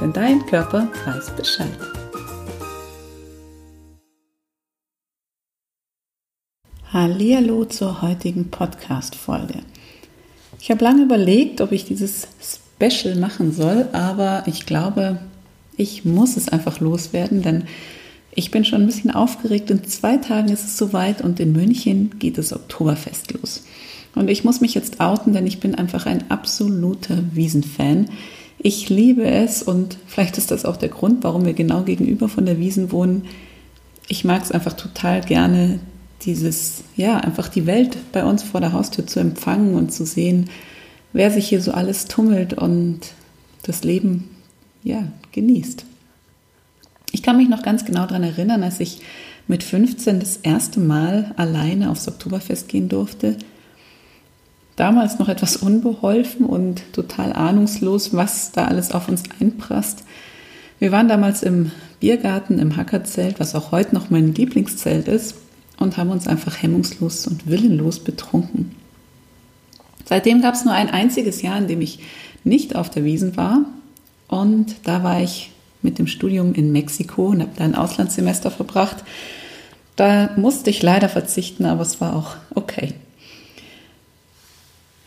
denn dein Körper weiß Bescheid. Hallihallo zur heutigen Podcast-Folge. Ich habe lange überlegt, ob ich dieses Special machen soll, aber ich glaube, ich muss es einfach loswerden, denn ich bin schon ein bisschen aufgeregt. In zwei Tagen ist es soweit und in München geht das Oktoberfest los. Und ich muss mich jetzt outen, denn ich bin einfach ein absoluter Wiesenfan. Ich liebe es und vielleicht ist das auch der Grund, warum wir genau gegenüber von der Wiesen wohnen. Ich mag es einfach total gerne, dieses, ja, einfach die Welt bei uns vor der Haustür zu empfangen und zu sehen, wer sich hier so alles tummelt und das Leben, ja, genießt. Ich kann mich noch ganz genau daran erinnern, als ich mit 15 das erste Mal alleine aufs Oktoberfest gehen durfte. Damals noch etwas unbeholfen und total ahnungslos, was da alles auf uns einprasst. Wir waren damals im Biergarten im Hackerzelt, was auch heute noch mein Lieblingszelt ist, und haben uns einfach hemmungslos und willenlos betrunken. Seitdem gab es nur ein einziges Jahr, in dem ich nicht auf der Wiesen war. Und da war ich mit dem Studium in Mexiko und habe da ein Auslandssemester verbracht. Da musste ich leider verzichten, aber es war auch okay.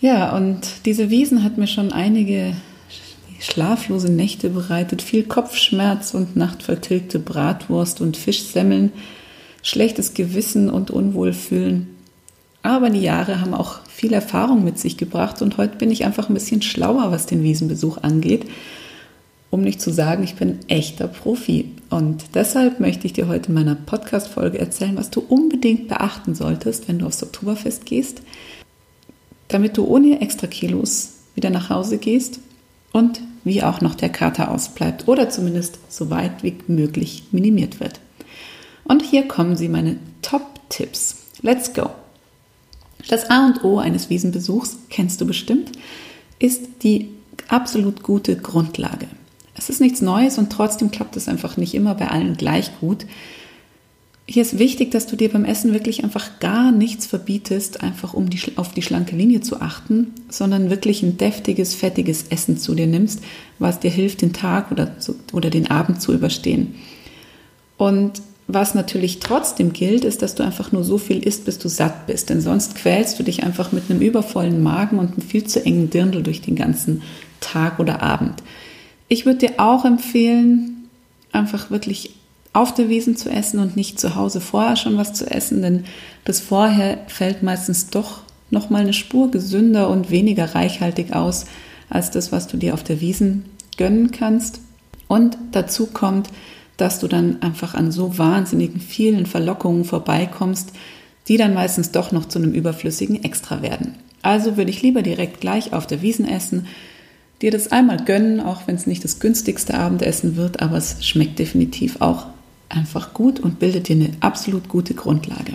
Ja, und diese Wiesen hat mir schon einige schlaflose Nächte bereitet, viel Kopfschmerz und nachtvertilgte Bratwurst und Fischsemmeln, schlechtes Gewissen und Unwohlfühlen. Aber die Jahre haben auch viel Erfahrung mit sich gebracht und heute bin ich einfach ein bisschen schlauer, was den Wiesenbesuch angeht um nicht zu sagen, ich bin echter Profi. Und deshalb möchte ich dir heute in meiner Podcast-Folge erzählen, was du unbedingt beachten solltest, wenn du aufs Oktoberfest gehst, damit du ohne extra Kilos wieder nach Hause gehst und wie auch noch der Kater ausbleibt oder zumindest so weit wie möglich minimiert wird. Und hier kommen sie, meine Top-Tipps. Let's go! Das A und O eines Wiesenbesuchs, kennst du bestimmt, ist die absolut gute Grundlage. Es ist nichts Neues und trotzdem klappt es einfach nicht immer bei allen gleich gut. Hier ist wichtig, dass du dir beim Essen wirklich einfach gar nichts verbietest, einfach um die, auf die schlanke Linie zu achten, sondern wirklich ein deftiges, fettiges Essen zu dir nimmst, was dir hilft, den Tag oder, zu, oder den Abend zu überstehen. Und was natürlich trotzdem gilt, ist, dass du einfach nur so viel isst, bis du satt bist. Denn sonst quälst du dich einfach mit einem übervollen Magen und einem viel zu engen Dirndl durch den ganzen Tag oder Abend. Ich würde dir auch empfehlen, einfach wirklich auf der Wiesen zu essen und nicht zu Hause vorher schon was zu essen, denn das vorher fällt meistens doch noch mal eine Spur gesünder und weniger reichhaltig aus als das, was du dir auf der Wiesen gönnen kannst. Und dazu kommt, dass du dann einfach an so wahnsinnigen vielen Verlockungen vorbeikommst, die dann meistens doch noch zu einem überflüssigen Extra werden. Also würde ich lieber direkt gleich auf der Wiesen essen, dir das einmal gönnen, auch wenn es nicht das günstigste Abendessen wird, aber es schmeckt definitiv auch einfach gut und bildet dir eine absolut gute Grundlage.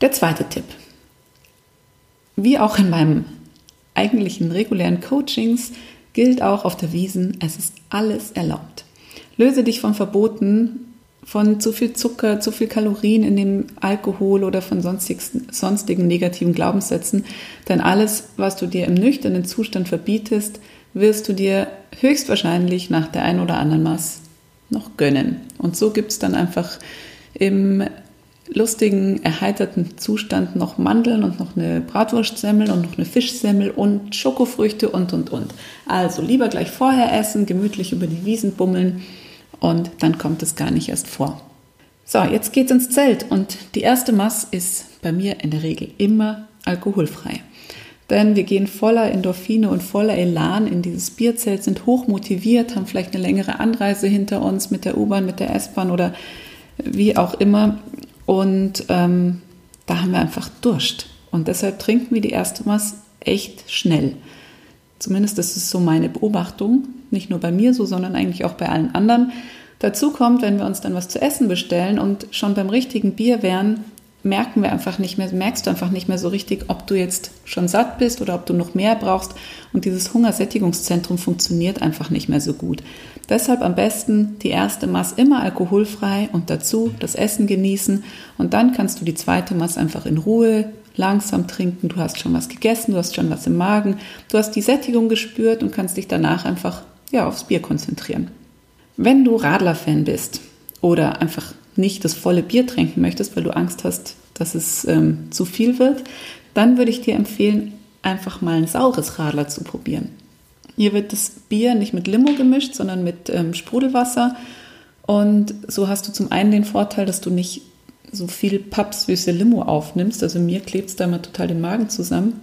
Der zweite Tipp. Wie auch in meinem eigentlichen regulären Coachings gilt auch auf der Wiesen, es ist alles erlaubt. Löse dich von Verboten, von zu viel Zucker, zu viel Kalorien in dem Alkohol oder von sonstigen negativen Glaubenssätzen. Denn alles, was du dir im nüchternen Zustand verbietest, wirst du dir höchstwahrscheinlich nach der einen oder anderen Maß noch gönnen. Und so gibt es dann einfach im lustigen, erheiterten Zustand noch Mandeln und noch eine Bratwurstsemmel und noch eine Fischsemmel und Schokofrüchte und, und, und. Also lieber gleich vorher essen, gemütlich über die Wiesen bummeln und dann kommt es gar nicht erst vor. So, jetzt geht's ins Zelt und die erste Mass ist bei mir in der Regel immer alkoholfrei. Denn wir gehen voller Endorphine und voller Elan in dieses Bierzelt, sind hoch motiviert, haben vielleicht eine längere Anreise hinter uns mit der U-Bahn, mit der S-Bahn oder wie auch immer. Und ähm, da haben wir einfach Durst. Und deshalb trinken wir die erste Mass echt schnell. Zumindest ist es so meine Beobachtung. Nicht nur bei mir so, sondern eigentlich auch bei allen anderen. Dazu kommt, wenn wir uns dann was zu essen bestellen und schon beim richtigen Bier wären, merken wir einfach nicht mehr, merkst du einfach nicht mehr so richtig, ob du jetzt schon satt bist oder ob du noch mehr brauchst. Und dieses Hungersättigungszentrum funktioniert einfach nicht mehr so gut. Deshalb am besten die erste Maß immer alkoholfrei und dazu das Essen genießen. Und dann kannst du die zweite Maß einfach in Ruhe langsam trinken. Du hast schon was gegessen, du hast schon was im Magen, du hast die Sättigung gespürt und kannst dich danach einfach ja, aufs Bier konzentrieren. Wenn du Radler-Fan bist oder einfach nicht das volle Bier trinken möchtest, weil du Angst hast, dass es ähm, zu viel wird, dann würde ich dir empfehlen, einfach mal ein saures Radler zu probieren. Hier wird das Bier nicht mit Limo gemischt, sondern mit ähm, Sprudelwasser. Und so hast du zum einen den Vorteil, dass du nicht so viel pappsüße Limo aufnimmst. Also mir klebt es da immer total den Magen zusammen.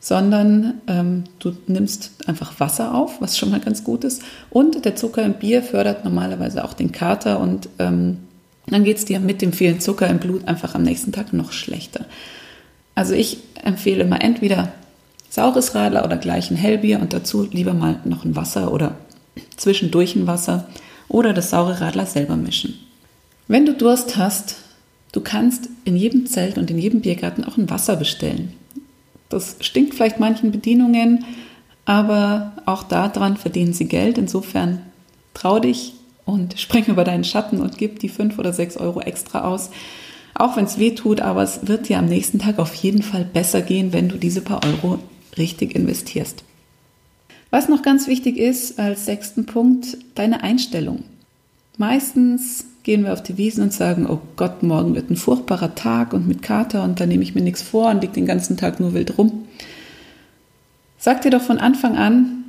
Sondern ähm, du nimmst einfach Wasser auf, was schon mal ganz gut ist. Und der Zucker im Bier fördert normalerweise auch den Kater und ähm, dann geht es dir mit dem vielen Zucker im Blut einfach am nächsten Tag noch schlechter. Also ich empfehle mal entweder saures Radler oder gleich ein Hellbier und dazu lieber mal noch ein Wasser oder zwischendurch ein Wasser oder das saure Radler selber mischen. Wenn du Durst hast, du kannst in jedem Zelt und in jedem Biergarten auch ein Wasser bestellen. Das stinkt vielleicht manchen Bedienungen, aber auch daran verdienen sie Geld. Insofern trau dich, und spring über deinen Schatten und gib die fünf oder sechs Euro extra aus. Auch wenn es weh tut, aber es wird dir am nächsten Tag auf jeden Fall besser gehen, wenn du diese paar Euro richtig investierst. Was noch ganz wichtig ist als sechsten Punkt, deine Einstellung. Meistens gehen wir auf die Wiesen und sagen, oh Gott, morgen wird ein furchtbarer Tag und mit Kater und da nehme ich mir nichts vor und liege den ganzen Tag nur wild rum. Sag dir doch von Anfang an,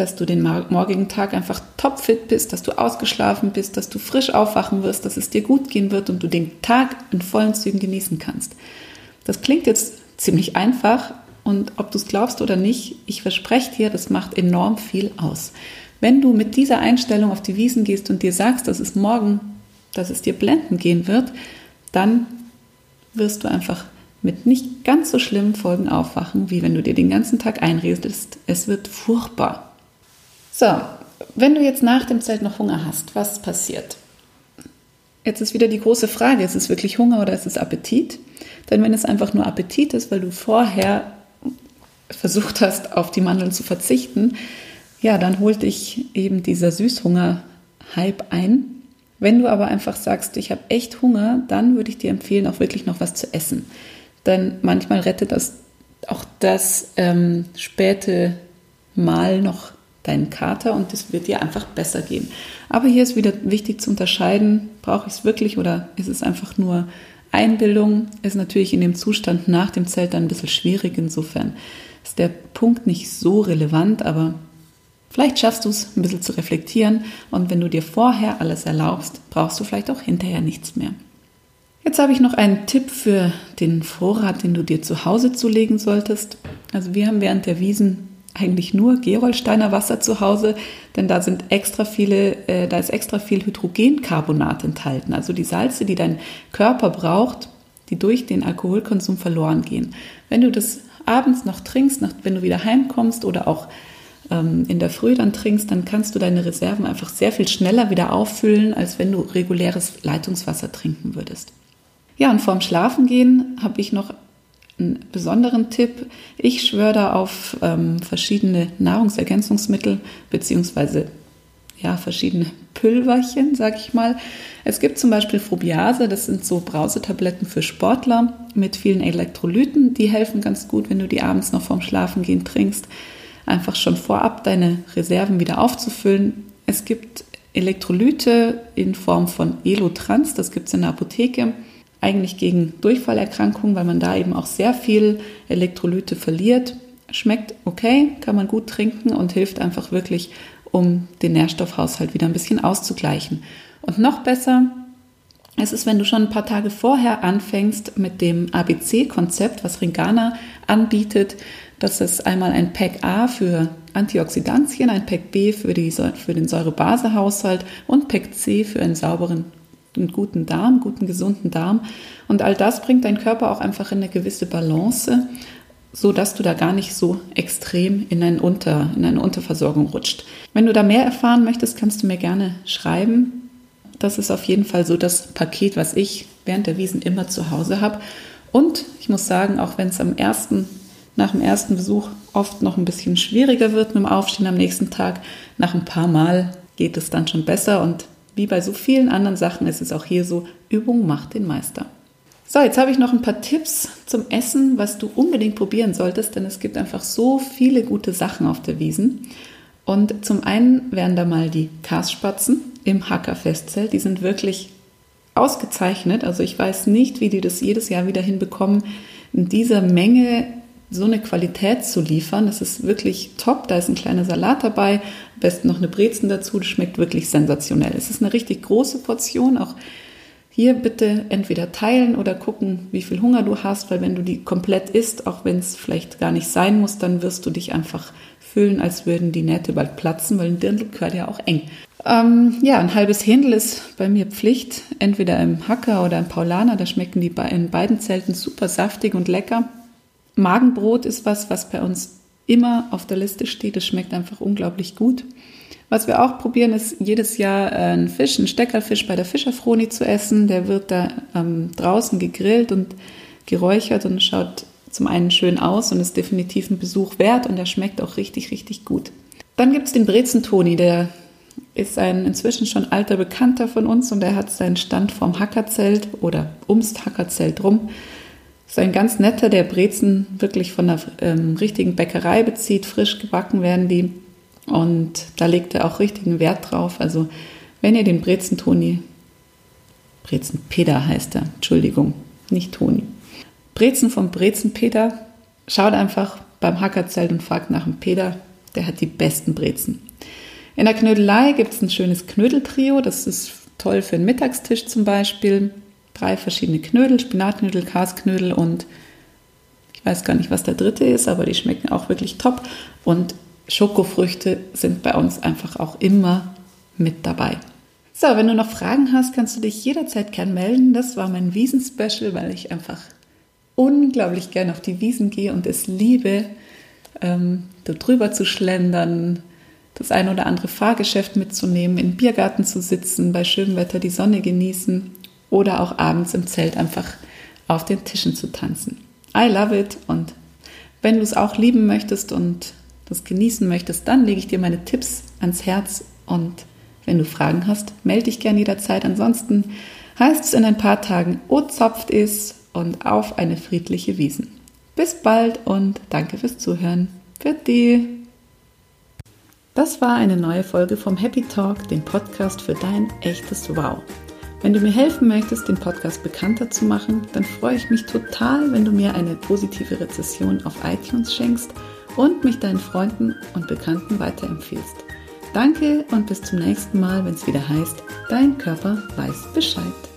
dass du den morgigen Tag einfach topfit bist, dass du ausgeschlafen bist, dass du frisch aufwachen wirst, dass es dir gut gehen wird und du den Tag in vollen Zügen genießen kannst. Das klingt jetzt ziemlich einfach und ob du es glaubst oder nicht, ich verspreche dir, das macht enorm viel aus. Wenn du mit dieser Einstellung auf die Wiesen gehst und dir sagst, dass es morgen, dass es dir blenden gehen wird, dann wirst du einfach mit nicht ganz so schlimmen Folgen aufwachen, wie wenn du dir den ganzen Tag einredest, es wird furchtbar. So, wenn du jetzt nach dem Zelt noch Hunger hast, was passiert? Jetzt ist wieder die große Frage, ist es wirklich Hunger oder ist es Appetit? Denn wenn es einfach nur Appetit ist, weil du vorher versucht hast, auf die Mandeln zu verzichten, ja, dann holt dich eben dieser Süßhunger-Hype ein. Wenn du aber einfach sagst, ich habe echt Hunger, dann würde ich dir empfehlen, auch wirklich noch was zu essen. Denn manchmal rettet das auch das ähm, späte Mal noch deinen Kater und es wird dir einfach besser gehen. Aber hier ist wieder wichtig zu unterscheiden, brauche ich es wirklich oder ist es einfach nur Einbildung? Ist natürlich in dem Zustand nach dem Zelt dann ein bisschen schwierig. Insofern ist der Punkt nicht so relevant, aber vielleicht schaffst du es ein bisschen zu reflektieren und wenn du dir vorher alles erlaubst, brauchst du vielleicht auch hinterher nichts mehr. Jetzt habe ich noch einen Tipp für den Vorrat, den du dir zu Hause zulegen solltest. Also wir haben während der Wiesen eigentlich nur Gerolsteiner Wasser zu Hause, denn da sind extra viele, äh, da ist extra viel Hydrogencarbonat enthalten, also die Salze, die dein Körper braucht, die durch den Alkoholkonsum verloren gehen. Wenn du das abends noch trinkst, nach, wenn du wieder heimkommst oder auch ähm, in der Früh dann trinkst, dann kannst du deine Reserven einfach sehr viel schneller wieder auffüllen, als wenn du reguläres Leitungswasser trinken würdest. Ja, und vorm Schlafengehen habe ich noch einen besonderen Tipp. Ich schwöre da auf ähm, verschiedene Nahrungsergänzungsmittel beziehungsweise ja, verschiedene Pülverchen, sag ich mal. Es gibt zum Beispiel Frubiase, das sind so Brausetabletten für Sportler mit vielen Elektrolyten. Die helfen ganz gut, wenn du die abends noch vorm Schlafengehen trinkst. Einfach schon vorab deine Reserven wieder aufzufüllen. Es gibt Elektrolyte in Form von Elotrans, das gibt es in der Apotheke eigentlich gegen Durchfallerkrankungen, weil man da eben auch sehr viel Elektrolyte verliert. Schmeckt okay, kann man gut trinken und hilft einfach wirklich, um den Nährstoffhaushalt wieder ein bisschen auszugleichen. Und noch besser ist es, wenn du schon ein paar Tage vorher anfängst mit dem ABC-Konzept, was Ringana anbietet. Das ist einmal ein Pack A für Antioxidantien, ein Pack B für, die, für den Säurebasehaushalt und Pack C für einen sauberen einen guten Darm, guten gesunden Darm. Und all das bringt dein Körper auch einfach in eine gewisse Balance. so dass du da gar nicht so extrem in, ein Unter, in eine Unterversorgung rutscht. Wenn du da mehr erfahren möchtest, kannst du mir gerne schreiben. Das ist auf jeden Fall so das Paket, was ich während der Wiesen immer zu Hause habe. Und ich muss sagen, auch wenn es am ersten, nach dem ersten Besuch oft noch ein bisschen schwieriger wird mit dem Aufstehen am nächsten Tag, nach ein paar Mal geht es dann schon besser. Und wie bei so vielen anderen Sachen ist es auch hier so, Übung macht den Meister. So, jetzt habe ich noch ein paar Tipps zum Essen, was du unbedingt probieren solltest, denn es gibt einfach so viele gute Sachen auf der Wiesen. Und zum einen wären da mal die Karsspatzen im Hackerfestzelt. Die sind wirklich ausgezeichnet. Also ich weiß nicht, wie die das jedes Jahr wieder hinbekommen, in dieser Menge so eine Qualität zu liefern. Das ist wirklich top. Da ist ein kleiner Salat dabei, besten noch eine Brezen dazu. Das schmeckt wirklich sensationell. Es ist eine richtig große Portion, auch hier bitte entweder teilen oder gucken, wie viel Hunger du hast, weil wenn du die komplett isst, auch wenn es vielleicht gar nicht sein muss, dann wirst du dich einfach fühlen, als würden die Nähte bald platzen, weil ein Dirndl gehört ja auch eng. Ähm, ja, ein halbes Händel ist bei mir Pflicht, entweder im Hacker oder im Paulaner, da schmecken die in beiden Zelten super saftig und lecker. Magenbrot ist was, was bei uns immer auf der Liste steht, es schmeckt einfach unglaublich gut. Was wir auch probieren, ist jedes Jahr einen Fisch, einen Steckerfisch bei der Fischerfroni zu essen. Der wird da ähm, draußen gegrillt und geräuchert und schaut zum einen schön aus und ist definitiv ein Besuch wert und der schmeckt auch richtig, richtig gut. Dann gibt es den Brezentoni, der ist ein inzwischen schon alter Bekannter von uns und er hat seinen Stand vorm Hackerzelt oder ums Hackerzelt rum. Ist ein ganz netter, der Brezen wirklich von der ähm, richtigen Bäckerei bezieht. Frisch gebacken werden die und da legt er auch richtigen Wert drauf. Also wenn ihr den Brezentoni, Brezenpeter heißt er, Entschuldigung, nicht Toni. Brezen vom Brezenpeter, schaut einfach beim Hackerzelt und fragt nach dem Peter, der hat die besten Brezen. In der Knödelei gibt es ein schönes Knödeltrio, das ist toll für einen Mittagstisch zum Beispiel. Drei verschiedene Knödel, Spinatknödel, Kasknödel und ich weiß gar nicht, was der dritte ist, aber die schmecken auch wirklich top. Und Schokofrüchte sind bei uns einfach auch immer mit dabei. So, wenn du noch Fragen hast, kannst du dich jederzeit gern melden. Das war mein Wiesen-Special, weil ich einfach unglaublich gern auf die Wiesen gehe und es liebe, ähm, da drüber zu schlendern, das ein oder andere Fahrgeschäft mitzunehmen, im Biergarten zu sitzen, bei schönem Wetter die Sonne genießen oder auch abends im Zelt einfach auf den Tischen zu tanzen. I love it und wenn du es auch lieben möchtest und das genießen möchtest, dann lege ich dir meine Tipps ans Herz und wenn du Fragen hast, melde dich gerne jederzeit. Ansonsten heißt es in ein paar Tagen, O zapft ist und auf eine friedliche Wiesen. Bis bald und danke fürs Zuhören. Für die. Das war eine neue Folge vom Happy Talk, dem Podcast für dein echtes Wow. Wenn du mir helfen möchtest, den Podcast bekannter zu machen, dann freue ich mich total, wenn du mir eine positive Rezession auf iTunes schenkst und mich deinen Freunden und Bekannten weiterempfiehlst. Danke und bis zum nächsten Mal, wenn es wieder heißt, dein Körper weiß Bescheid.